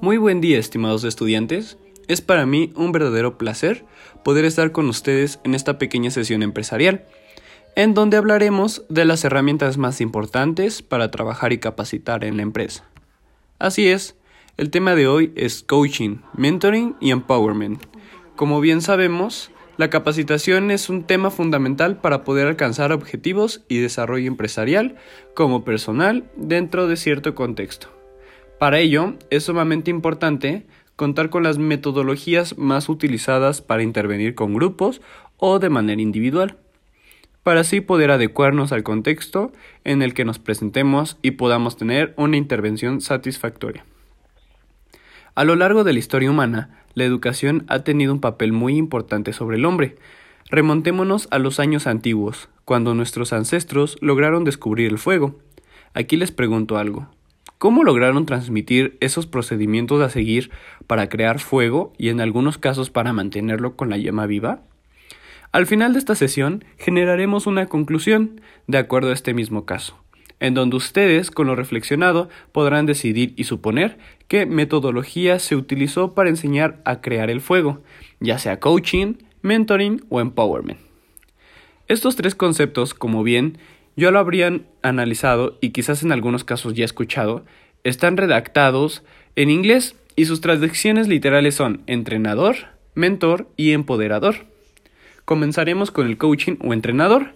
Muy buen día, estimados estudiantes. Es para mí un verdadero placer poder estar con ustedes en esta pequeña sesión empresarial, en donde hablaremos de las herramientas más importantes para trabajar y capacitar en la empresa. Así es, el tema de hoy es coaching, mentoring y empowerment. Como bien sabemos, la capacitación es un tema fundamental para poder alcanzar objetivos y desarrollo empresarial como personal dentro de cierto contexto. Para ello, es sumamente importante contar con las metodologías más utilizadas para intervenir con grupos o de manera individual, para así poder adecuarnos al contexto en el que nos presentemos y podamos tener una intervención satisfactoria. A lo largo de la historia humana, la educación ha tenido un papel muy importante sobre el hombre. Remontémonos a los años antiguos, cuando nuestros ancestros lograron descubrir el fuego. Aquí les pregunto algo. ¿Cómo lograron transmitir esos procedimientos a seguir para crear fuego y en algunos casos para mantenerlo con la llama viva? Al final de esta sesión generaremos una conclusión de acuerdo a este mismo caso, en donde ustedes, con lo reflexionado, podrán decidir y suponer qué metodología se utilizó para enseñar a crear el fuego, ya sea coaching, mentoring o empowerment. Estos tres conceptos, como bien yo lo habrían analizado y quizás en algunos casos ya escuchado, están redactados en inglés y sus traducciones literales son entrenador, mentor y empoderador. Comenzaremos con el coaching o entrenador.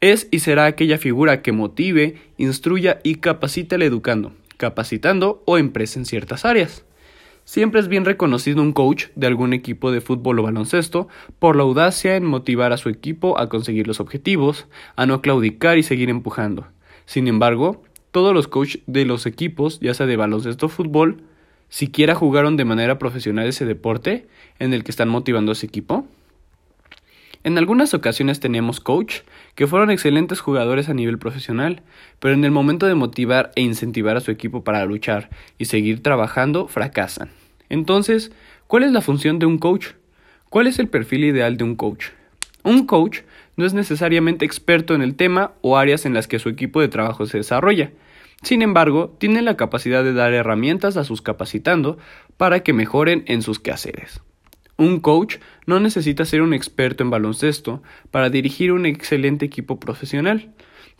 Es y será aquella figura que motive, instruya y capacite al educando, capacitando o empresa en ciertas áreas. Siempre es bien reconocido un coach de algún equipo de fútbol o baloncesto por la audacia en motivar a su equipo a conseguir los objetivos, a no claudicar y seguir empujando. Sin embargo, todos los coaches de los equipos, ya sea de baloncesto o fútbol, siquiera jugaron de manera profesional ese deporte en el que están motivando a ese equipo. En algunas ocasiones tenemos coach que fueron excelentes jugadores a nivel profesional, pero en el momento de motivar e incentivar a su equipo para luchar y seguir trabajando, fracasan. Entonces, ¿cuál es la función de un coach? ¿Cuál es el perfil ideal de un coach? Un coach no es necesariamente experto en el tema o áreas en las que su equipo de trabajo se desarrolla. Sin embargo, tiene la capacidad de dar herramientas a sus capacitando para que mejoren en sus quehaceres. Un coach no necesita ser un experto en baloncesto para dirigir un excelente equipo profesional,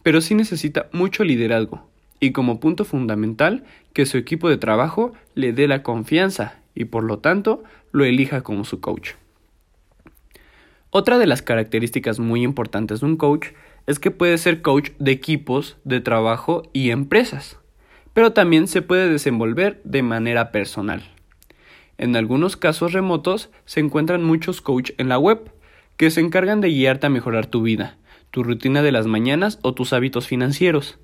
pero sí necesita mucho liderazgo y como punto fundamental que su equipo de trabajo le dé la confianza y por lo tanto lo elija como su coach. Otra de las características muy importantes de un coach es que puede ser coach de equipos de trabajo y empresas, pero también se puede desenvolver de manera personal. En algunos casos remotos se encuentran muchos coaches en la web que se encargan de guiarte a mejorar tu vida, tu rutina de las mañanas o tus hábitos financieros.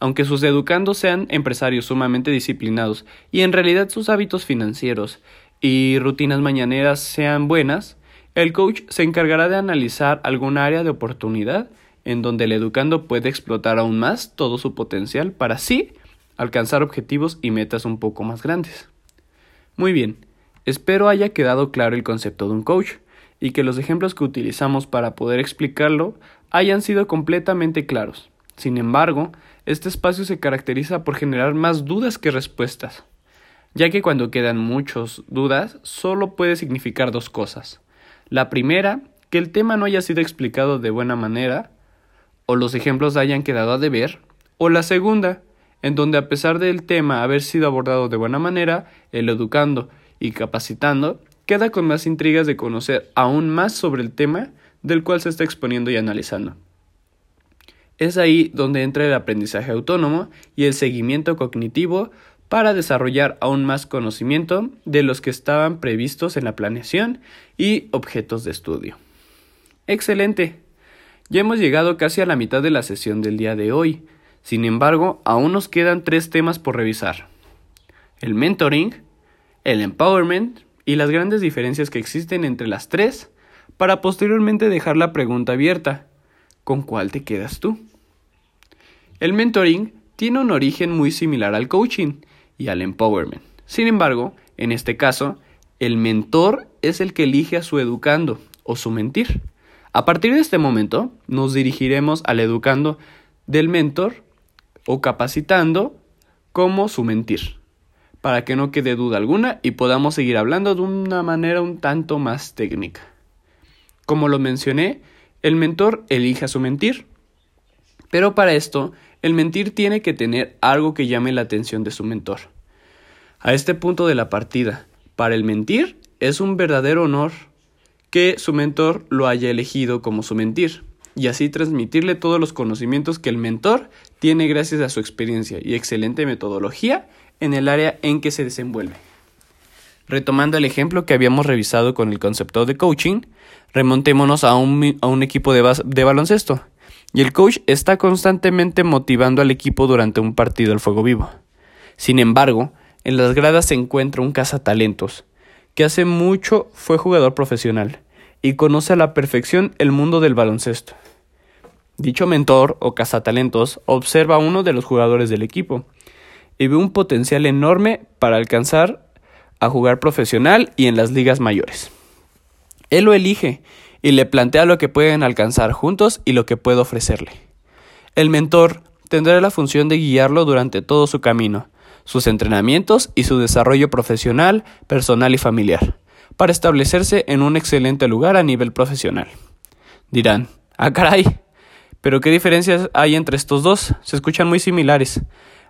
Aunque sus educandos sean empresarios sumamente disciplinados y en realidad sus hábitos financieros y rutinas mañaneras sean buenas, el coach se encargará de analizar algún área de oportunidad en donde el educando puede explotar aún más todo su potencial para así alcanzar objetivos y metas un poco más grandes. Muy bien, Espero haya quedado claro el concepto de un coach y que los ejemplos que utilizamos para poder explicarlo hayan sido completamente claros. Sin embargo, este espacio se caracteriza por generar más dudas que respuestas, ya que cuando quedan muchas dudas solo puede significar dos cosas. La primera, que el tema no haya sido explicado de buena manera, o los ejemplos hayan quedado a deber, o la segunda, en donde a pesar del tema haber sido abordado de buena manera, el educando y capacitando, queda con más intrigas de conocer aún más sobre el tema del cual se está exponiendo y analizando. Es ahí donde entra el aprendizaje autónomo y el seguimiento cognitivo para desarrollar aún más conocimiento de los que estaban previstos en la planeación y objetos de estudio. Excelente. Ya hemos llegado casi a la mitad de la sesión del día de hoy. Sin embargo, aún nos quedan tres temas por revisar. El mentoring, el empowerment y las grandes diferencias que existen entre las tres para posteriormente dejar la pregunta abierta. ¿Con cuál te quedas tú? El mentoring tiene un origen muy similar al coaching y al empowerment. Sin embargo, en este caso, el mentor es el que elige a su educando o su mentir. A partir de este momento, nos dirigiremos al educando del mentor o capacitando como su mentir para que no quede duda alguna y podamos seguir hablando de una manera un tanto más técnica. Como lo mencioné, el mentor elige a su mentir, pero para esto, el mentir tiene que tener algo que llame la atención de su mentor. A este punto de la partida, para el mentir es un verdadero honor que su mentor lo haya elegido como su mentir y así transmitirle todos los conocimientos que el mentor tiene gracias a su experiencia y excelente metodología en el área en que se desenvuelve. Retomando el ejemplo que habíamos revisado con el concepto de coaching, remontémonos a un, equipo de, de baloncesto. Y el coach está constantemente motivando al equipo durante un partido al fuego vivo. Sin embargo, en las gradas se encuentra un cazatalentos, que hace mucho fue jugador profesional y conoce a la perfección el mundo del baloncesto. Dicho mentor o cazatalentos observa a uno de los jugadores del equipo y ve un potencial enorme para alcanzar a jugar profesional y en las ligas mayores. Él lo elige y le plantea lo que pueden alcanzar juntos y lo que puede ofrecerle. El mentor tendrá la función de guiarlo durante todo su camino, sus entrenamientos y su desarrollo profesional, personal y familiar, para establecerse en un excelente lugar a nivel profesional. Dirán, ah caray, pero ¿qué diferencias hay entre estos dos? Se escuchan muy similares.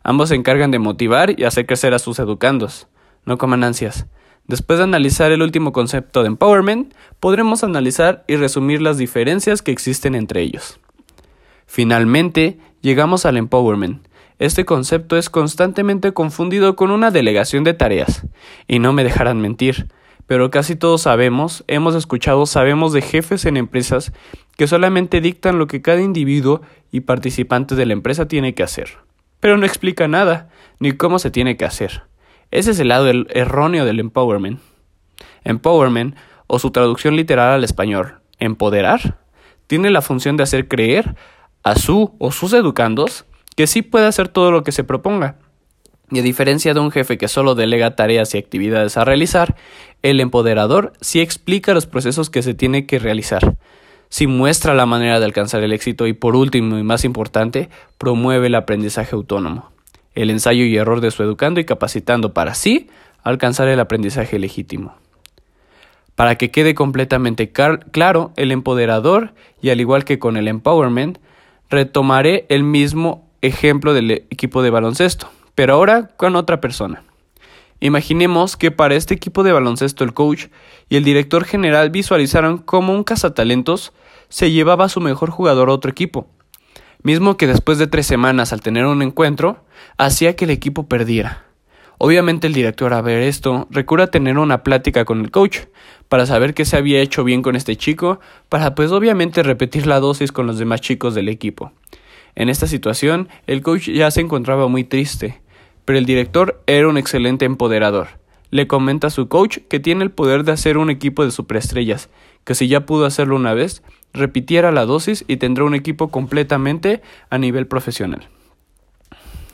Ambos se encargan de motivar y hacer crecer a sus educandos. No coman ansias. Después de analizar el último concepto de empowerment, podremos analizar y resumir las diferencias que existen entre ellos. Finalmente, llegamos al empowerment. Este concepto es constantemente confundido con una delegación de tareas. Y no me dejarán mentir, pero casi todos sabemos, hemos escuchado, sabemos de jefes en empresas que solamente dictan lo que cada individuo y participante de la empresa tiene que hacer pero no explica nada, ni cómo se tiene que hacer. Ese es el lado erróneo del empowerment. Empowerment, o su traducción literal al español, empoderar, tiene la función de hacer creer a su o sus educandos que sí puede hacer todo lo que se proponga. Y a diferencia de un jefe que solo delega tareas y actividades a realizar, el empoderador sí explica los procesos que se tiene que realizar, si muestra la manera de alcanzar el éxito y por último y más importante, promueve el aprendizaje autónomo, el ensayo y error de su educando y capacitando para sí alcanzar el aprendizaje legítimo. Para que quede completamente claro, el empoderador, y al igual que con el empowerment, retomaré el mismo ejemplo del equipo de baloncesto, pero ahora con otra persona. Imaginemos que para este equipo de baloncesto el coach y el director general visualizaron cómo un cazatalentos se llevaba a su mejor jugador a otro equipo, mismo que después de tres semanas al tener un encuentro, hacía que el equipo perdiera. Obviamente el director a ver esto recurre a tener una plática con el coach para saber qué se había hecho bien con este chico, para pues obviamente repetir la dosis con los demás chicos del equipo. En esta situación, el coach ya se encontraba muy triste, pero el director era un excelente empoderador. Le comenta a su coach que tiene el poder de hacer un equipo de superestrellas, que si ya pudo hacerlo una vez, repitiera la dosis y tendrá un equipo completamente a nivel profesional.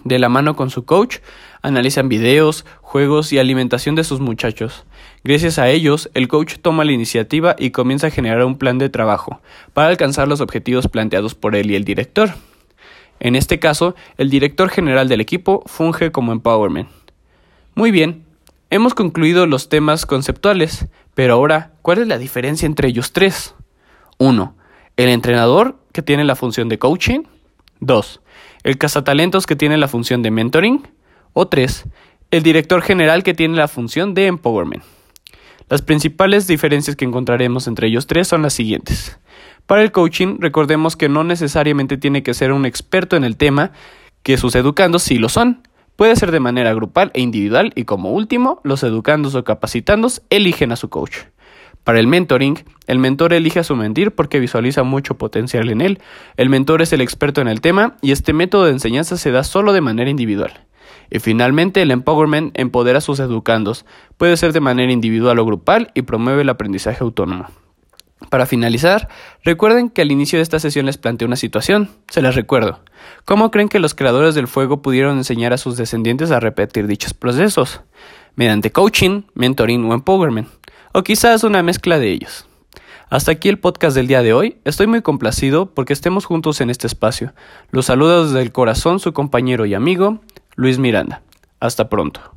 De la mano con su coach, analizan videos, juegos y alimentación de sus muchachos. Gracias a ellos, el coach toma la iniciativa y comienza a generar un plan de trabajo para alcanzar los objetivos planteados por él y el director. En este caso, el director general del equipo funge como empowerment. Muy bien, hemos concluido los temas conceptuales, pero ahora, ¿cuál es la diferencia entre ellos tres? 1. El entrenador que tiene la función de coaching. 2. El cazatalentos que tiene la función de mentoring. O 3. El director general que tiene la función de empowerment. Las principales diferencias que encontraremos entre ellos tres son las siguientes. Para el coaching, recordemos que no necesariamente tiene que ser un experto en el tema, que sus educandos sí lo son. Puede ser de manera grupal e individual y como último, los educandos o capacitandos eligen a su coach. Para el mentoring, el mentor elige a su mentir porque visualiza mucho potencial en él. El mentor es el experto en el tema y este método de enseñanza se da solo de manera individual. Y finalmente, el empowerment empodera a sus educandos. Puede ser de manera individual o grupal y promueve el aprendizaje autónomo. Para finalizar, recuerden que al inicio de esta sesión les planteé una situación, se las recuerdo. ¿Cómo creen que los creadores del fuego pudieron enseñar a sus descendientes a repetir dichos procesos? Mediante coaching, mentoring o empowerment, o quizás una mezcla de ellos. Hasta aquí el podcast del día de hoy. Estoy muy complacido porque estemos juntos en este espacio. Los saludos desde el corazón su compañero y amigo, Luis Miranda. Hasta pronto.